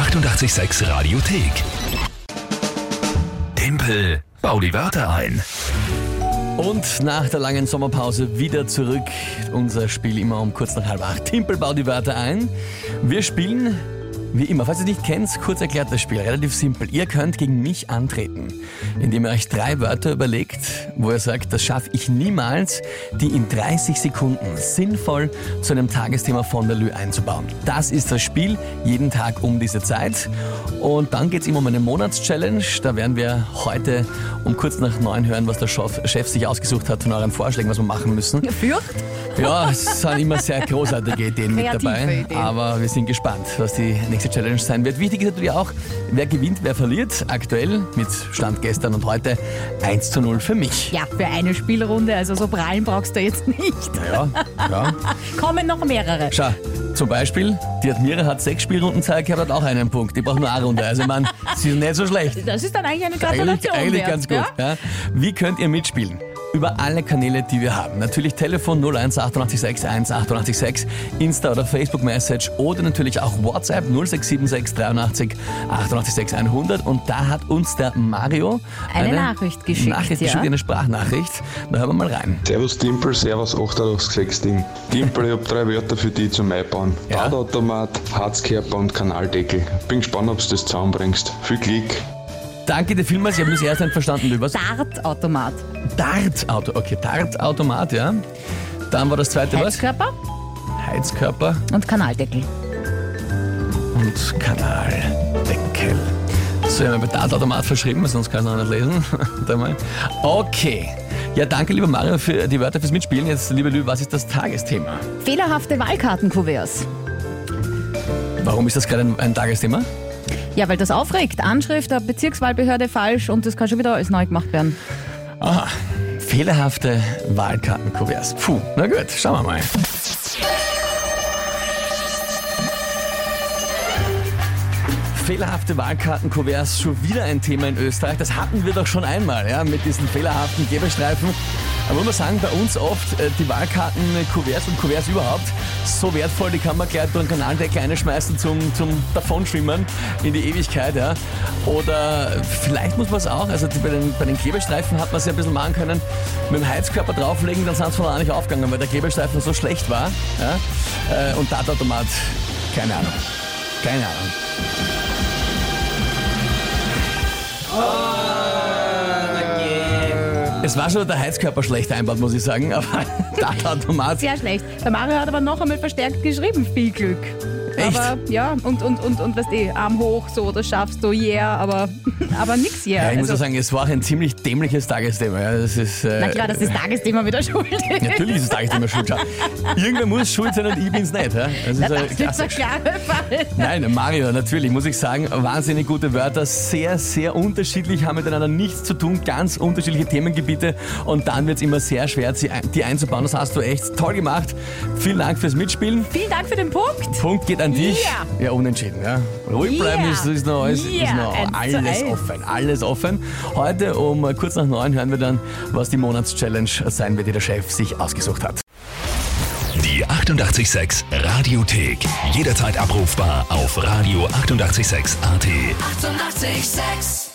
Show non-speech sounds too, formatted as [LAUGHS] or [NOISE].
886 Radiothek. Tempel, bau die Wörter ein. Und nach der langen Sommerpause wieder zurück. Unser Spiel immer um kurz nach halb acht. Timpel baut die Wörter ein. Wir spielen wie immer, falls ihr es nicht kennt, kurz erklärt das Spiel, relativ simpel. Ihr könnt gegen mich antreten, indem ihr euch drei Wörter überlegt, wo ihr sagt, das schaffe ich niemals, die in 30 Sekunden sinnvoll zu einem Tagesthema von der Lü einzubauen. Das ist das Spiel, jeden Tag um diese Zeit. Und dann geht es immer um eine Monatschallenge. Da werden wir heute um kurz nach neun hören, was der Chef sich ausgesucht hat von euren Vorschlägen, was wir machen müssen. [LAUGHS] Fürcht? Ja, es sind immer sehr großartige Ideen mit Kreative dabei. Ideen. Aber wir sind gespannt, was die nächste Challenge sein wird. Wichtig ist natürlich auch, wer gewinnt, wer verliert. Aktuell mit Stand gestern und heute 1 zu 0 für mich. Ja, für eine Spielrunde, also so prallen brauchst du jetzt nicht. Ja, ja. [LAUGHS] Kommen noch mehrere. Schau, zum Beispiel, die Admira hat sechs Spielrunden Zeit gehabt, hat auch einen Punkt. Die braucht nur eine Runde. Also, man, sie ist nicht so schlecht. Das ist dann eigentlich eine Eigentlich, Gratulation eigentlich wert, ganz gut. Ja? Ja? Wie könnt ihr mitspielen? Über alle Kanäle, die wir haben. Natürlich Telefon 01 886 1 886, Insta oder Facebook Message oder natürlich auch WhatsApp 0676 83 886 100. Und da hat uns der Mario Eine Nachricht geschickt, Nachricht ja. geschickt, eine Sprachnachricht. Da hören wir mal rein. Servus Dimpel, Servus 886 Ding. Dimpel, ich hab drei Wörter für die zum Einbauen. Ja. Badautomat, Herzkörper und Kanaldeckel. Bin gespannt, ob du das zusammenbringst. Viel Glück. Danke dir vielmals, ich habe das erst nicht verstanden. Was? Dartautomat. Dartauto, okay, Dartautomat, ja. Dann war das zweite was? Heizkörper Heizkörper und Kanaldeckel. und Kanaldeckel. So, ich habe bei Dartautomat verschrieben, sonst kann ich es noch nicht lesen. [LAUGHS] Okay. Ja, danke, lieber Mario, für die Wörter fürs Mitspielen. Jetzt, liebe Lü, was ist das Tagesthema? Fehlerhafte Wahlkartenkuverts. Warum ist das gerade ein, ein Tagesthema? Ja, weil das aufregt. Anschrift der Bezirkswahlbehörde falsch und das kann schon wieder alles neu gemacht werden. Aha. Fehlerhafte Wahlkartenkuverts. Puh, na gut, schauen wir mal. Fehlerhafte Wahlkartenkuverts, schon wieder ein Thema in Österreich. Das hatten wir doch schon einmal, ja, mit diesen fehlerhaften Gebestreifen. Aber muss man sagen, bei uns oft äh, die Wahlkartenkuverts und Kuverts überhaupt so wertvoll, die kann man gleich durch einen Kanaldeckel einschmeißen zum, zum Davonschwimmen in die Ewigkeit, ja. Oder vielleicht muss man es auch, also bei, den, bei den Klebestreifen hat man es ja ein bisschen machen können, mit dem Heizkörper drauflegen, dann sind sie von alleine nicht aufgegangen, weil der Klebestreifen so schlecht war. Ja. Äh, Und Dartautomat, keine Ahnung. Keine Ahnung. Es war schon der Heizkörper schlecht einbaut, muss ich sagen, aber [LAUGHS] Dartautomat. Sehr schlecht. Der Mario hat aber noch einmal verstärkt geschrieben. Viel Glück. Echt? Aber ja, und, und, und, und was eh, Arm hoch, so, das schaffst du, yeah, aber, [LAUGHS] aber nix yeah. Ja, ich muss Also, auch sagen, es war auch ein ziemlich dämliches Tagesthema. Ja, das ist, äh, na klar, das ist Tagesthema wieder schuld. Natürlich ist das Tagesthema schuld. Schau. Irgendwer muss schuld sein und ich bin's nicht. Ja? Das ist Na, das ist der Fall. Nein, Mario, natürlich, muss ich sagen, wahnsinnig gute Wörter, sehr, sehr unterschiedlich, haben miteinander nichts zu tun, ganz unterschiedliche Themengebiete und dann wird's immer sehr schwer, die einzubauen. Das hast du echt toll gemacht. Vielen Dank fürs Mitspielen. Vielen Dank für den Punkt. Punkt geht an dich. Ja. Ja, unentschieden. Ja. Ruhig Ja. bleiben ist, ist noch, alles, ist Ja, noch alles offen. Alles offen. Heute um kurz nach neun hören wir dann, was die Monatschallenge sein wird, die der Chef sich ausgesucht hat. Die 886 Radiothek. Jederzeit abrufbar auf radio886.at. 886! 886